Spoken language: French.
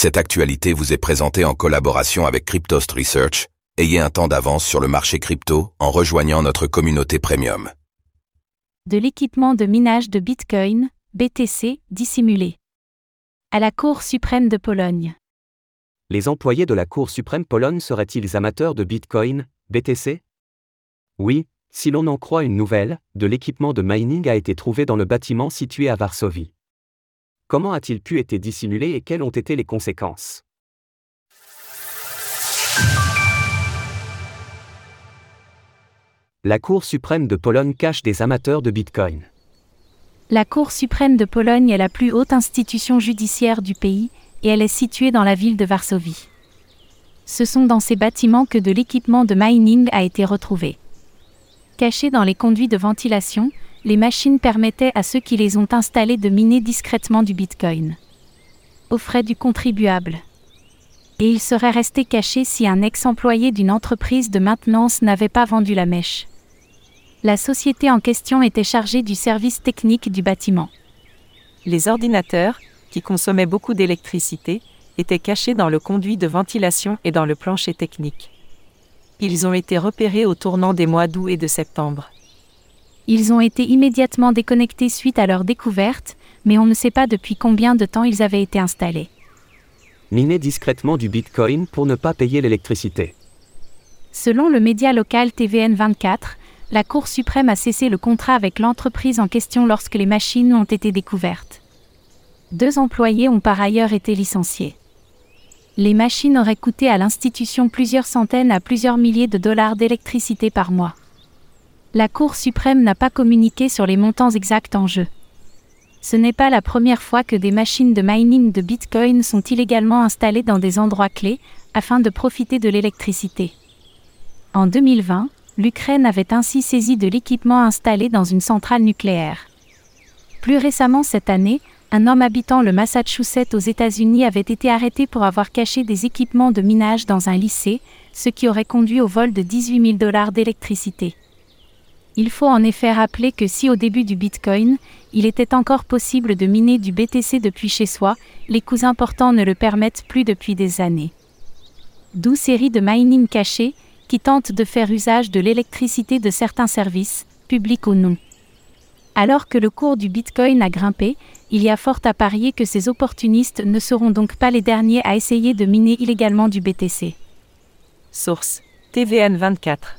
Cette actualité vous est présentée en collaboration avec Cryptost Research. Ayez un temps d'avance sur le marché crypto en rejoignant notre communauté premium. De l'équipement de minage de Bitcoin, BTC, dissimulé. À la Cour suprême de Pologne. Les employés de la Cour suprême Pologne seraient-ils amateurs de Bitcoin, BTC Oui, si l'on en croit une nouvelle, de l'équipement de mining a été trouvé dans le bâtiment situé à Varsovie. Comment a-t-il pu être dissimulé et quelles ont été les conséquences? La Cour suprême de Pologne cache des amateurs de Bitcoin. La Cour suprême de Pologne est la plus haute institution judiciaire du pays, et elle est située dans la ville de Varsovie. Ce sont dans ces bâtiments que de l'équipement de mining a été retrouvé. Cachés dans les conduits de ventilation, les machines permettaient à ceux qui les ont installées de miner discrètement du Bitcoin. Aux frais du contribuable. Et il serait resté caché si un ex-employé d'une entreprise de maintenance n'avait pas vendu la mèche. La société en question était chargée du service technique du bâtiment. Les ordinateurs, qui consommaient beaucoup d'électricité, étaient cachés dans le conduit de ventilation et dans le plancher technique. Ils ont été repérés au tournant des mois d'août et de septembre. Ils ont été immédiatement déconnectés suite à leur découverte, mais on ne sait pas depuis combien de temps ils avaient été installés. Miner discrètement du Bitcoin pour ne pas payer l'électricité. Selon le média local TVN 24, la Cour suprême a cessé le contrat avec l'entreprise en question lorsque les machines ont été découvertes. Deux employés ont par ailleurs été licenciés. Les machines auraient coûté à l'institution plusieurs centaines à plusieurs milliers de dollars d'électricité par mois. La Cour suprême n'a pas communiqué sur les montants exacts en jeu. Ce n'est pas la première fois que des machines de mining de Bitcoin sont illégalement installées dans des endroits clés, afin de profiter de l'électricité. En 2020, l'Ukraine avait ainsi saisi de l'équipement installé dans une centrale nucléaire. Plus récemment cette année, un homme habitant le Massachusetts aux États-Unis avait été arrêté pour avoir caché des équipements de minage dans un lycée, ce qui aurait conduit au vol de 18 000 dollars d'électricité. Il faut en effet rappeler que si au début du Bitcoin, il était encore possible de miner du BTC depuis chez soi, les coûts importants ne le permettent plus depuis des années. D'où série de mining cachés, qui tentent de faire usage de l'électricité de certains services, publics ou non. Alors que le cours du Bitcoin a grimpé, il y a fort à parier que ces opportunistes ne seront donc pas les derniers à essayer de miner illégalement du BTC. Source TVN 24.